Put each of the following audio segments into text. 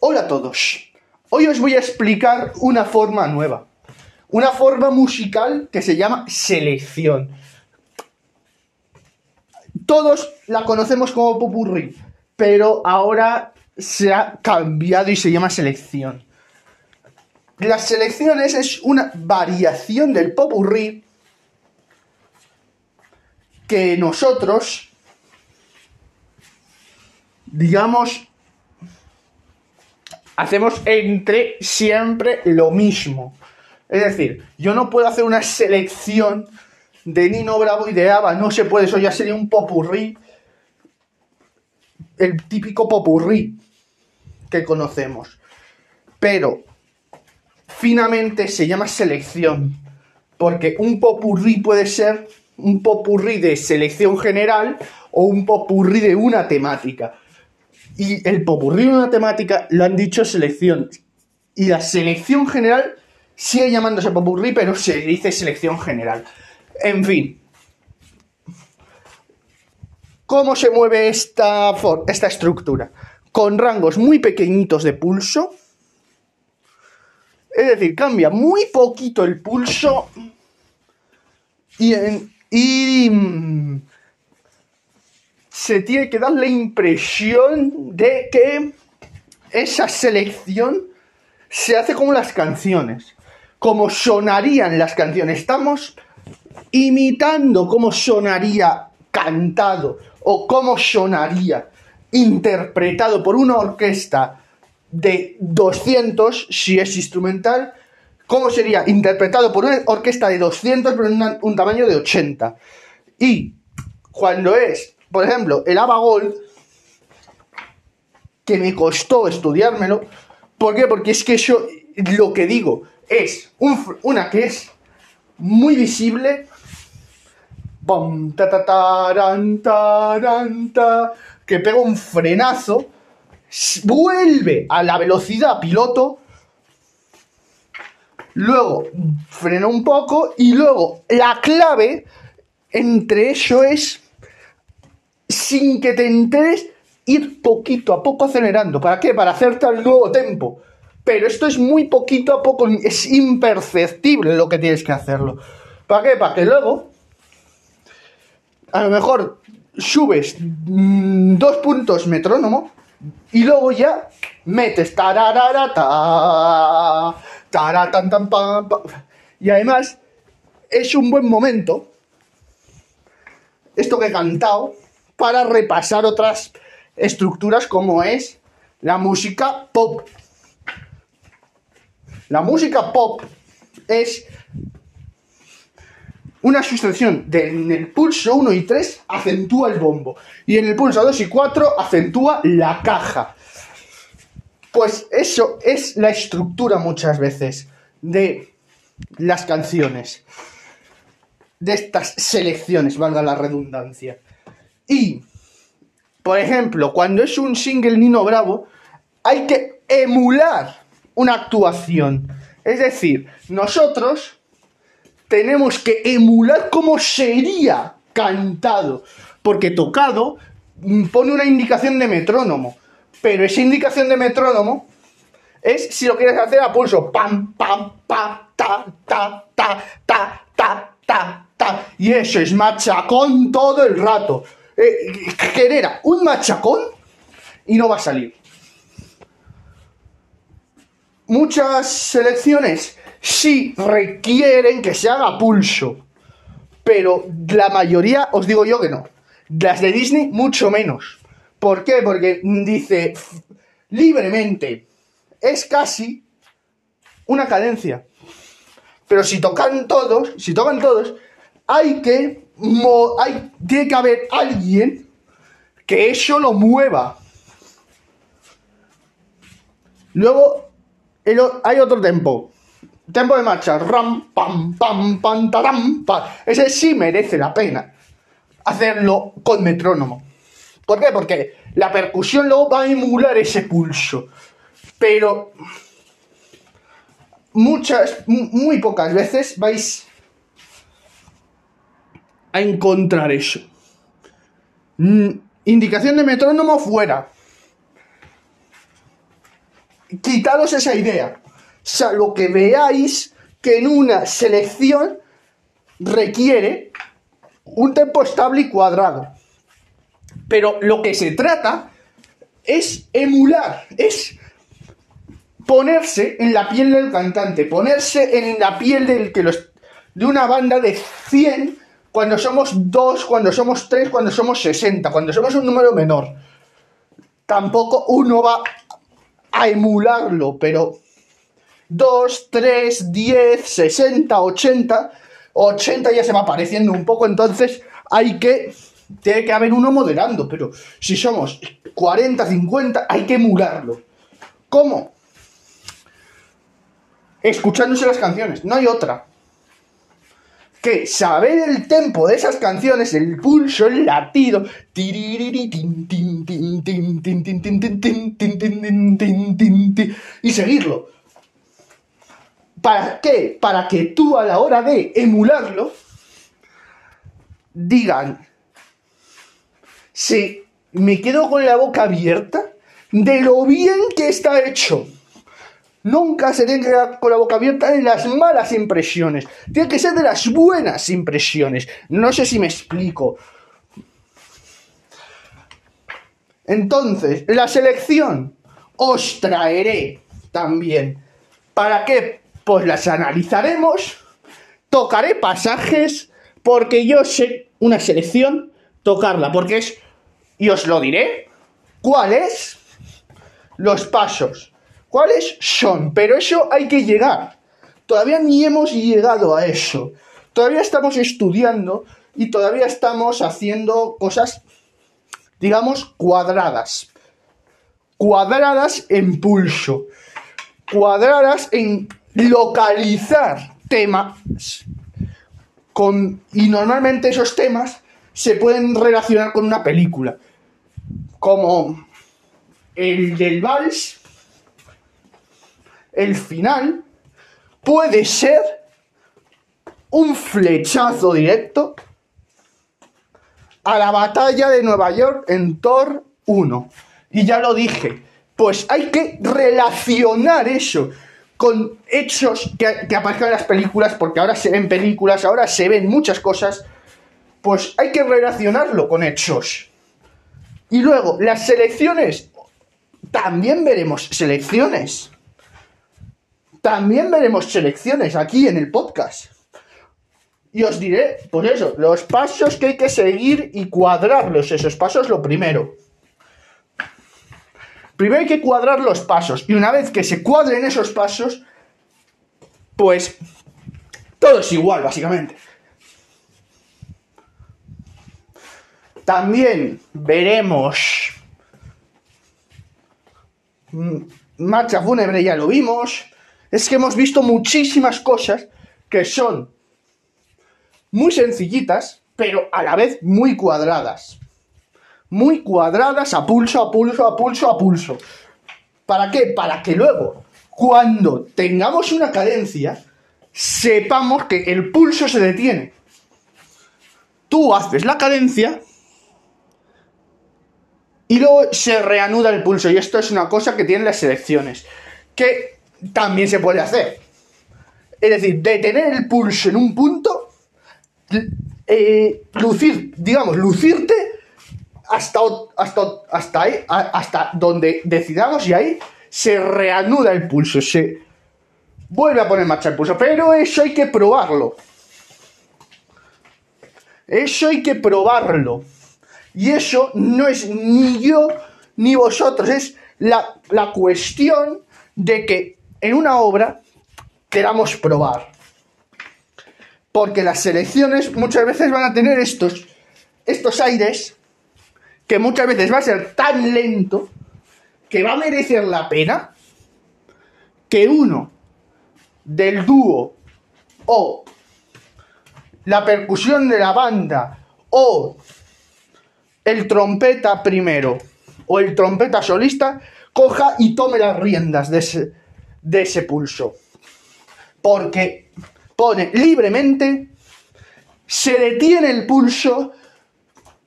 Hola a todos. Hoy os voy a explicar una forma nueva. Una forma musical que se llama selección. Todos la conocemos como popurrí, pero ahora se ha cambiado y se llama selección. Las selecciones es una variación del popurrí que nosotros, digamos, hacemos entre siempre lo mismo. Es decir, yo no puedo hacer una selección de Nino Bravo y de Ava, no se puede, eso ya sería un popurrí, el típico popurrí que conocemos. Pero, finamente se llama selección, porque un popurrí puede ser un popurrí de selección general o un popurrí de una temática. Y el popurrí de una temática lo han dicho selección. Y la selección general sigue llamándose popurrí, pero se dice selección general. En fin. ¿Cómo se mueve esta, esta estructura? Con rangos muy pequeñitos de pulso. Es decir, cambia muy poquito el pulso. Y, y mm, se tiene que dar la impresión de que esa selección se hace como las canciones, como sonarían las canciones. Estamos imitando cómo sonaría cantado o cómo sonaría interpretado por una orquesta de 200 si es instrumental, cómo sería interpretado por una orquesta de 200 pero en un tamaño de 80. Y cuando es por ejemplo, el ABA Gold, que me costó estudiármelo. ¿Por qué? Porque es que yo lo que digo es una que es muy visible. que pega un frenazo, vuelve a la velocidad piloto, luego frena un poco y luego la clave entre eso es sin que te enteres, ir poquito a poco acelerando. ¿Para qué? Para hacerte el nuevo tempo. Pero esto es muy poquito a poco, es imperceptible lo que tienes que hacerlo. ¿Para qué? Para que luego, a lo mejor subes mm, dos puntos metrónomo y luego ya metes tarararata, tan, pam, y además es un buen momento esto que he cantado para repasar otras estructuras como es la música pop. La música pop es una sustracción de en el pulso 1 y 3 acentúa el bombo y en el pulso 2 y 4 acentúa la caja. Pues eso es la estructura muchas veces de las canciones, de estas selecciones, valga la redundancia. Y, por ejemplo, cuando es un single Nino Bravo, hay que emular una actuación. Es decir, nosotros tenemos que emular cómo sería cantado. Porque tocado pone una indicación de metrónomo. Pero esa indicación de metrónomo es si lo quieres hacer a pulso. Pam, pam, pa, ta, ta, ta, ta, ta, ta, ta. Y eso es machacón todo el rato eh, genera un machacón y no va a salir. Muchas selecciones sí requieren que se haga pulso, pero la mayoría os digo yo que no. Las de Disney mucho menos. ¿Por qué? Porque dice libremente, es casi una cadencia. Pero si tocan todos, si tocan todos, hay que hay, tiene que haber alguien que eso lo mueva. Luego hay otro tempo. Tempo de marcha. Ram, pam, pam, pam, taram, pam. Ese sí merece la pena hacerlo con metrónomo. ¿Por qué? Porque la percusión luego va a emular ese pulso. Pero muchas, muy pocas veces vais a encontrar eso. Mm, indicación de metrónomo fuera. quitaros esa idea. Salvo que veáis que en una selección requiere un tempo estable y cuadrado. Pero lo que se trata es emular, es ponerse en la piel del cantante, ponerse en la piel del que los, de una banda de 100 cuando somos 2, cuando somos 3, cuando somos 60, cuando somos un número menor. Tampoco uno va a emularlo, pero 2, 3, 10, 60, 80, 80 ya se va apareciendo un poco, entonces hay que, tiene que haber uno moderando, pero si somos 40, 50, hay que emularlo. ¿Cómo? Escuchándose las canciones, no hay otra. Saber el tempo de esas canciones, el pulso, el latido, y seguirlo. ¿Para qué? Para que tú a la hora de emularlo digan, si me quedo con la boca abierta de lo bien que está hecho. Nunca se tiene que quedar con la boca abierta de las malas impresiones. Tiene que ser de las buenas impresiones. No sé si me explico. Entonces, la selección os traeré también. ¿Para qué? Pues las analizaremos. Tocaré pasajes porque yo sé una selección tocarla. Porque es... Y os lo diré. ¿Cuáles? Los pasos. ¿Cuáles son? Pero eso hay que llegar. Todavía ni hemos llegado a eso. Todavía estamos estudiando y todavía estamos haciendo cosas, digamos, cuadradas. Cuadradas en pulso. Cuadradas en localizar temas. Con, y normalmente esos temas se pueden relacionar con una película. Como el del vals el final puede ser un flechazo directo a la batalla de Nueva York en Thor 1. Y ya lo dije, pues hay que relacionar eso con hechos que, que en las películas, porque ahora se ven películas, ahora se ven muchas cosas, pues hay que relacionarlo con hechos. Y luego, las selecciones, también veremos selecciones. También veremos selecciones aquí en el podcast. Y os diré, pues eso, los pasos que hay que seguir y cuadrarlos, esos pasos, lo primero. Primero hay que cuadrar los pasos. Y una vez que se cuadren esos pasos, pues todo es igual, básicamente. También veremos mm, marcha fúnebre, ya lo vimos es que hemos visto muchísimas cosas que son muy sencillitas, pero a la vez muy cuadradas. Muy cuadradas a pulso, a pulso, a pulso, a pulso. ¿Para qué? Para que luego, cuando tengamos una cadencia, sepamos que el pulso se detiene. Tú haces la cadencia y luego se reanuda el pulso. Y esto es una cosa que tienen las selecciones. Que también se puede hacer. Es decir, detener el pulso en un punto, eh, lucir, digamos, lucirte hasta, hasta, hasta ahí, hasta donde decidamos y ahí se reanuda el pulso, se vuelve a poner en marcha el pulso. Pero eso hay que probarlo. Eso hay que probarlo. Y eso no es ni yo ni vosotros, es la, la cuestión de que en una obra queramos probar. Porque las selecciones muchas veces van a tener estos, estos aires que muchas veces va a ser tan lento que va a merecer la pena que uno del dúo o la percusión de la banda o el trompeta primero o el trompeta solista coja y tome las riendas de ese, de ese pulso. Porque pone libremente, se detiene el pulso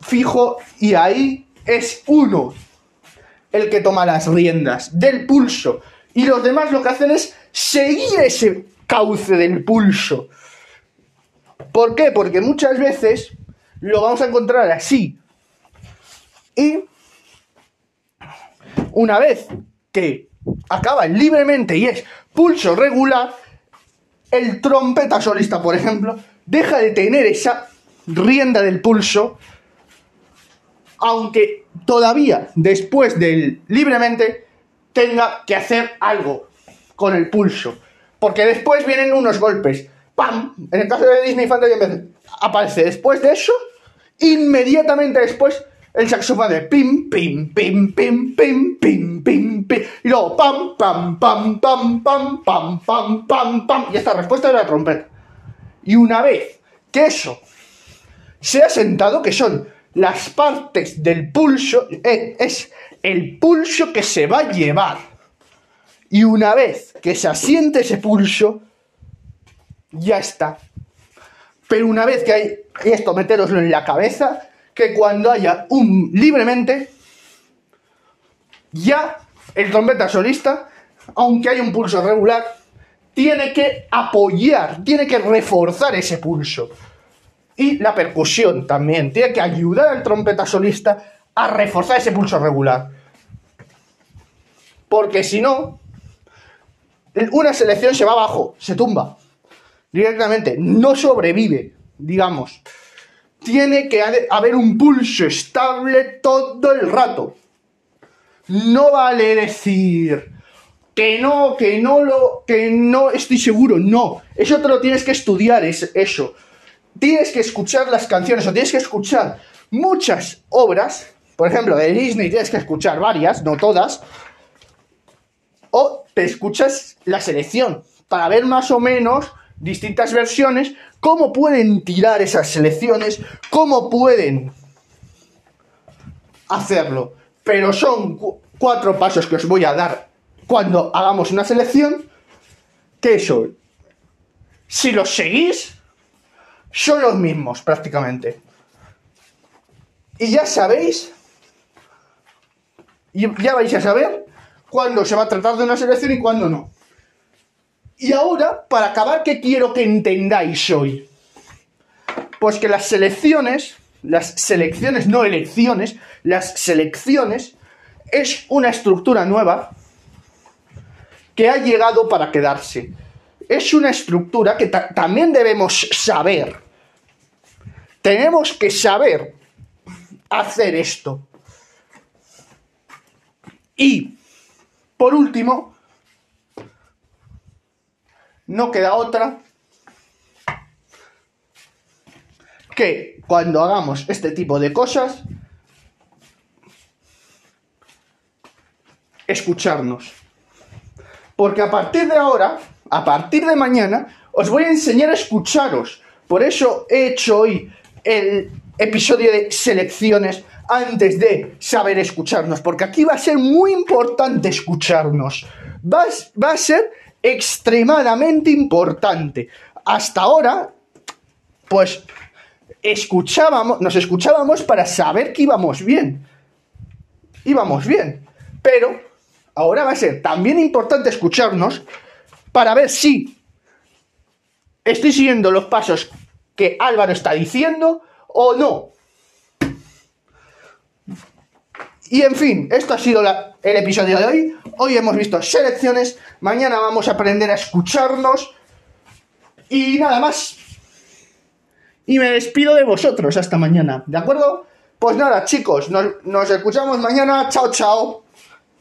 fijo y ahí es uno el que toma las riendas del pulso Y los demás lo que hacen es seguir ese cauce del pulso. ¿Por qué? Porque muchas veces lo vamos a encontrar así. Y una vez que acaba libremente y es pulso regular, el trompeta solista, por ejemplo, deja de tener esa rienda del pulso, aunque todavía después del libremente tenga que hacer algo con el pulso. Porque después vienen unos golpes. ¡Pam! En el caso de Disney Fantasy aparece después de eso, inmediatamente después, el saxofón de pim, pim, pim, pim, pim, pim, pim y luego pam, pam, pam, pam, pam, pam, pam, pam, pam, y esta respuesta de la trompeta. Y una vez que eso se ha sentado, que son las partes del pulso, eh, es el pulso que se va a llevar. Y una vez que se asiente ese pulso, ya está. Pero una vez que hay, esto meteroslo en la cabeza, que cuando haya un libremente, ya el trompeta solista, aunque haya un pulso regular, tiene que apoyar, tiene que reforzar ese pulso. Y la percusión también, tiene que ayudar al trompeta solista a reforzar ese pulso regular. Porque si no, una selección se va abajo, se tumba directamente, no sobrevive, digamos tiene que haber un pulso estable todo el rato. No vale decir que no, que no lo, que no estoy seguro, no. Eso te lo tienes que estudiar, es eso. Tienes que escuchar las canciones o tienes que escuchar muchas obras, por ejemplo, de Disney tienes que escuchar varias, no todas, o te escuchas la selección para ver más o menos distintas versiones, cómo pueden tirar esas selecciones, cómo pueden hacerlo. Pero son cuatro pasos que os voy a dar cuando hagamos una selección, que son, si los seguís, son los mismos prácticamente. Y ya sabéis, y ya vais a saber cuándo se va a tratar de una selección y cuándo no. Y ahora, para acabar, ¿qué quiero que entendáis hoy? Pues que las selecciones, las selecciones, no elecciones, las selecciones es una estructura nueva que ha llegado para quedarse. Es una estructura que también debemos saber. Tenemos que saber hacer esto. Y, por último, no queda otra que cuando hagamos este tipo de cosas, escucharnos. Porque a partir de ahora, a partir de mañana, os voy a enseñar a escucharos. Por eso he hecho hoy el episodio de selecciones antes de saber escucharnos. Porque aquí va a ser muy importante escucharnos. Va, va a ser extremadamente importante. Hasta ahora, pues escuchábamos, nos escuchábamos para saber que íbamos bien. Íbamos bien. Pero ahora va a ser también importante escucharnos para ver si estoy siguiendo los pasos que Álvaro está diciendo o no. Y en fin, esto ha sido el episodio de hoy. Hoy hemos visto selecciones, mañana vamos a aprender a escucharnos y nada más. Y me despido de vosotros hasta mañana, ¿de acuerdo? Pues nada, chicos, nos, nos escuchamos mañana. Chao, chao.